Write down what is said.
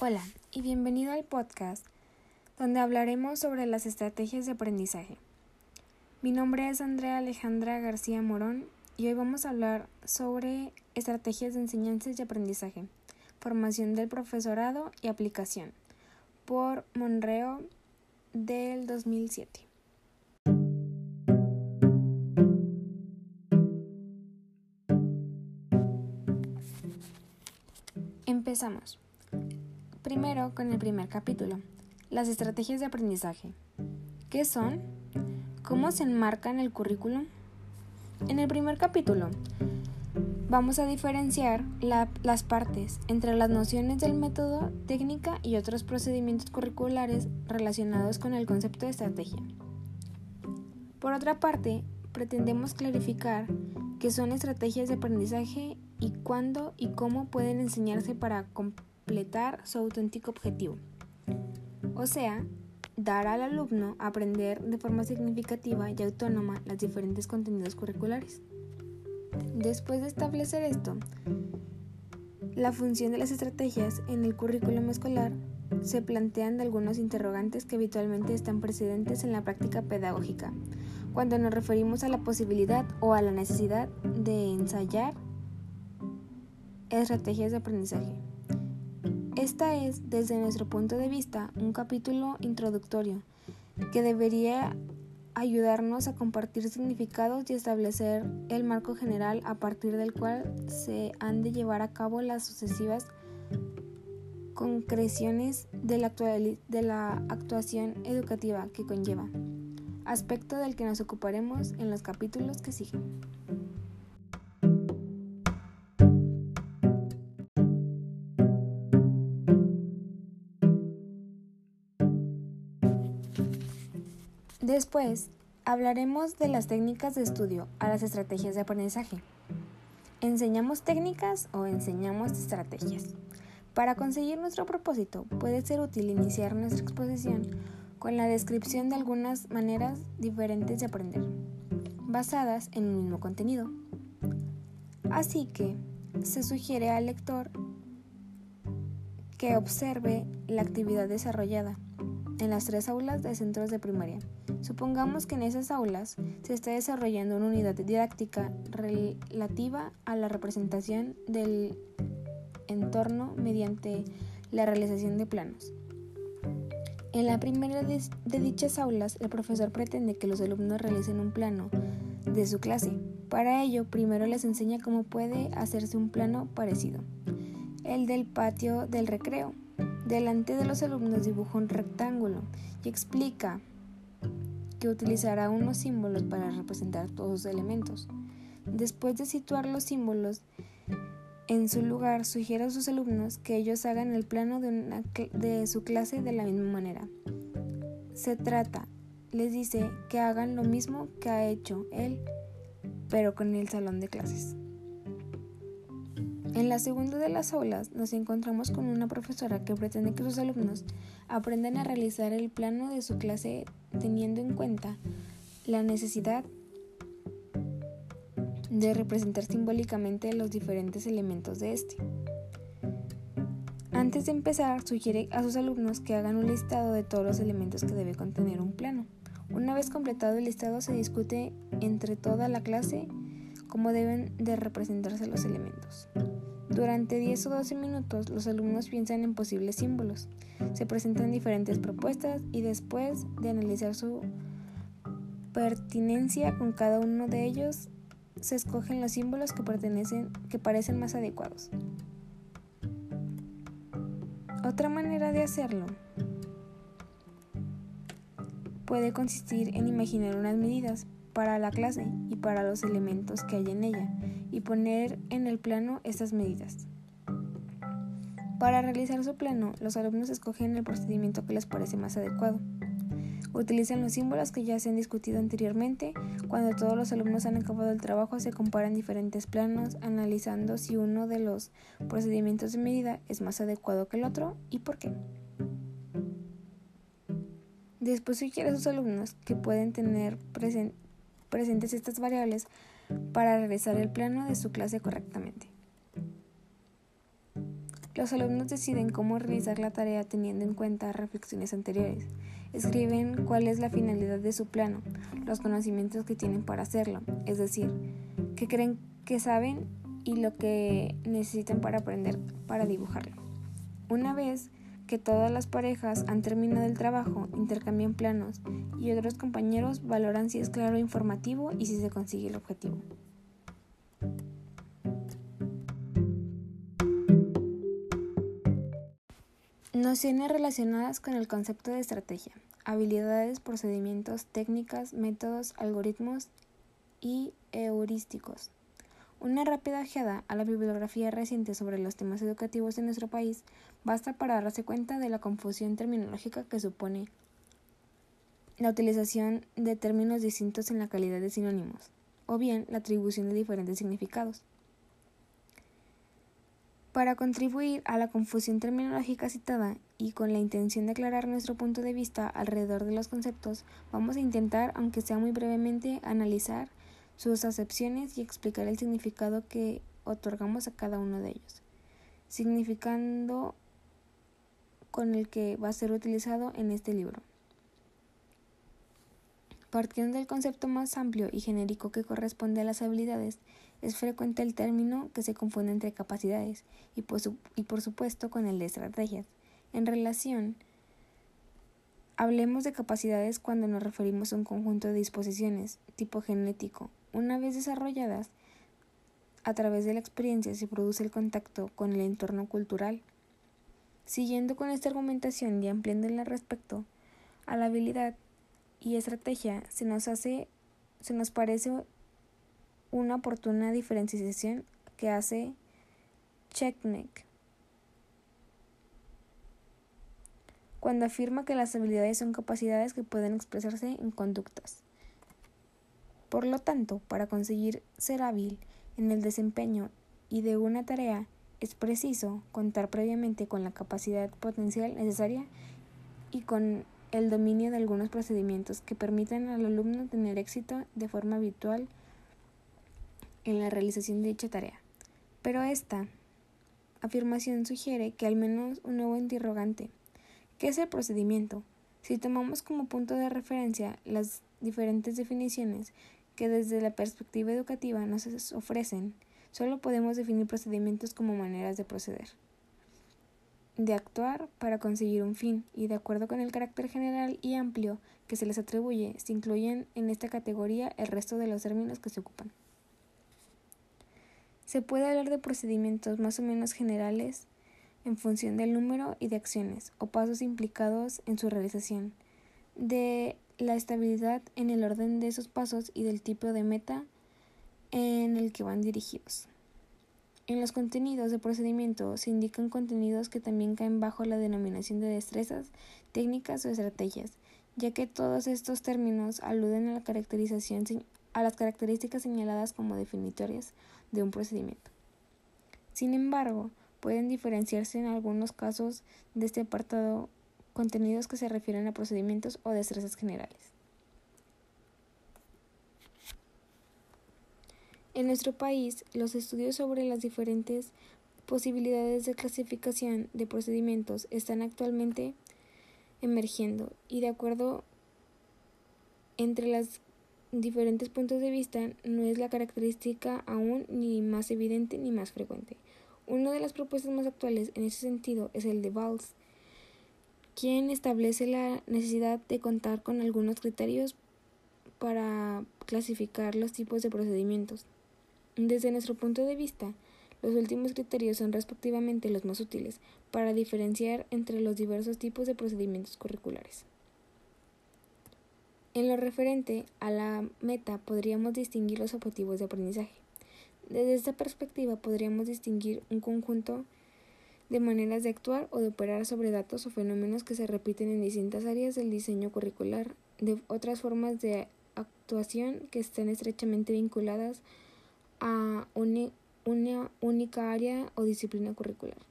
Hola y bienvenido al podcast donde hablaremos sobre las estrategias de aprendizaje. Mi nombre es Andrea Alejandra García Morón y hoy vamos a hablar sobre estrategias de enseñanza y aprendizaje, formación del profesorado y aplicación por Monreo del 2007. Empezamos. Primero con el primer capítulo, las estrategias de aprendizaje. ¿Qué son? ¿Cómo se enmarcan en el currículum? En el primer capítulo vamos a diferenciar las partes entre las nociones del método, técnica y otros procedimientos curriculares relacionados con el concepto de estrategia. Por otra parte, pretendemos clarificar qué son estrategias de aprendizaje y cuándo y cómo pueden enseñarse para completar su auténtico objetivo. O sea, dar al alumno aprender de forma significativa y autónoma los diferentes contenidos curriculares. Después de establecer esto, la función de las estrategias en el currículum escolar se plantean algunos interrogantes que habitualmente están presentes en la práctica pedagógica, cuando nos referimos a la posibilidad o a la necesidad de ensayar estrategias de aprendizaje. Esta es, desde nuestro punto de vista, un capítulo introductorio que debería ayudarnos a compartir significados y establecer el marco general a partir del cual se han de llevar a cabo las sucesivas concreciones de la, actuación educativa que conlleva, aspecto del que nos ocuparemos en los capítulos que siguen. Después, hablaremos de las técnicas de estudio a las estrategias de aprendizaje. ¿Enseñamos técnicas o enseñamos estrategias? Para conseguir nuestro propósito, puede ser útil iniciar nuestra exposición con la descripción de algunas maneras diferentes de aprender, basadas en un mismo contenido. Así que se sugiere al lector que observe la actividad desarrollada en las tres aulas de centros de primaria. Supongamos que en esas aulas se está desarrollando una unidad didáctica relativa a la representación del entorno mediante la realización de planos. En la primera de, dichas aulas, el profesor pretende que los alumnos realicen un plano de su clase. Para ello, primero les enseña cómo puede hacerse un plano parecido, el del patio del recreo, Delante de los alumnos dibuja un rectángulo y explica que utilizará unos símbolos para representar todos los elementos. Después de situar los símbolos en su lugar, sugiere a sus alumnos que ellos hagan el plano de, de su clase de la misma manera. Se trata, les dice que hagan lo mismo que ha hecho él, pero con el salón de clases. En la segunda de las aulas nos encontramos con una profesora que pretende que sus alumnos aprendan a realizar el plano de su clase teniendo en cuenta la necesidad de representar simbólicamente los diferentes elementos de este. Antes de empezar, sugiere a sus alumnos que hagan un listado de todos los elementos que debe contener un plano. Una vez completado el listado, se discute entre toda la clase cómo deben de representarse los elementos. Durante 10 o 12 minutos los alumnos piensan en posibles símbolos, se presentan diferentes propuestas y después de analizar su pertinencia con cada uno de ellos, se escogen los símbolos que, pertenecen, que parecen más adecuados. Otra manera de hacerlo puede consistir en imaginar unas medidas para la clase y para los elementos que hay en ella y poner en el plano estas medidas. Para realizar su plano, los alumnos escogen el procedimiento que les parece más adecuado. Utilizan los símbolos que ya se han discutido anteriormente. Cuando todos los alumnos han acabado el trabajo, se comparan diferentes planos, analizando si uno de los procedimientos de medida es más adecuado que el otro y por qué. Después sugiere a sus alumnos que pueden tener presentes estas variables para realizar el plano de su clase correctamente. Los alumnos deciden cómo realizar la tarea teniendo en cuenta reflexiones anteriores. Escriben cuál es la finalidad de su plano, los conocimientos que tienen para hacerlo, es decir, qué creen que saben y lo que necesitan para aprender para dibujarlo. Una vez que todas las parejas han terminado el trabajo, intercambian planos y otros compañeros valoran si es claro e informativo y si se consigue el objetivo. Nociones relacionadas con el concepto de estrategia, habilidades, procedimientos, técnicas, métodos, algoritmos y heurísticos. Una rápida ojeada a la bibliografía reciente sobre los temas educativos en nuestro país basta para darse cuenta de la confusión terminológica que supone la utilización de términos distintos en la calidad de sinónimos, o bien la atribución de diferentes significados. Para contribuir a la confusión terminológica citada y con la intención de aclarar nuestro punto de vista alrededor de los conceptos, vamos a intentar, aunque sea muy brevemente, analizar sus acepciones y explicar el significado que otorgamos a cada uno de ellos, significando con el que va a ser utilizado en este libro. Partiendo del concepto más amplio y genérico que corresponde a las habilidades, es frecuente el término que se confunde entre capacidades y por, y por supuesto con el de estrategias. En relación Hablemos de capacidades cuando nos referimos a un conjunto de disposiciones, tipo genético. Una vez desarrolladas, a través de la experiencia se produce el contacto con el entorno cultural. Siguiendo con esta argumentación y ampliándola respecto a la habilidad y estrategia, se nos hace, se nos parece una oportuna diferenciación que hace Checkneck cuando afirma que las habilidades son capacidades que pueden expresarse en conductas. Por lo tanto, para conseguir ser hábil en el desempeño y de una tarea, es preciso contar previamente con la capacidad potencial necesaria y con el dominio de algunos procedimientos que permitan al alumno tener éxito de forma habitual en la realización de dicha tarea. Pero esta afirmación sugiere que al menos un nuevo interrogante ¿Qué es el procedimiento? Si tomamos como punto de referencia las diferentes definiciones que desde la perspectiva educativa nos ofrecen, solo podemos definir procedimientos como maneras de proceder, de actuar para conseguir un fin, y de acuerdo con el carácter general y amplio que se les atribuye, se incluyen en esta categoría el resto de los términos que se ocupan. Se puede hablar de procedimientos más o menos generales en función del número y de acciones o pasos implicados en su realización, de la estabilidad en el orden de esos pasos y del tipo de meta en el que van dirigidos. En los contenidos de procedimiento se indican contenidos que también caen bajo la denominación de destrezas, técnicas o estrategias, ya que todos estos términos aluden a la caracterización a las características señaladas como definitorias de un procedimiento. Sin embargo, Pueden diferenciarse en algunos casos de este apartado contenidos que se refieren a procedimientos o destrezas generales. En nuestro país, los estudios sobre las diferentes posibilidades de clasificación de procedimientos están actualmente emergiendo y de acuerdo entre los diferentes puntos de vista no es la característica aún ni más evidente ni más frecuente. Una de las propuestas más actuales en ese sentido es el de Valls, quien establece la necesidad de contar con algunos criterios para clasificar los tipos de procedimientos. Desde nuestro punto de vista, los últimos criterios son respectivamente los más útiles para diferenciar entre los diversos tipos de procedimientos curriculares. En lo referente a la meta podríamos distinguir los objetivos de aprendizaje. Desde esta perspectiva podríamos distinguir un conjunto de maneras de actuar o de operar sobre datos o fenómenos que se repiten en distintas áreas del diseño curricular, de otras formas de actuación que estén estrechamente vinculadas a una única área o disciplina curricular.